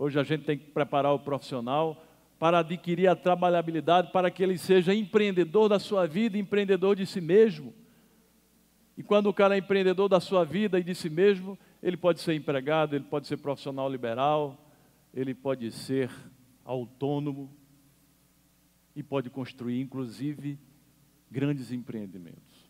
Hoje a gente tem que preparar o profissional para adquirir a trabalhabilidade, para que ele seja empreendedor da sua vida, empreendedor de si mesmo. E quando o cara é empreendedor da sua vida e de si mesmo, ele pode ser empregado, ele pode ser profissional liberal, ele pode ser autônomo e pode construir, inclusive, grandes empreendimentos.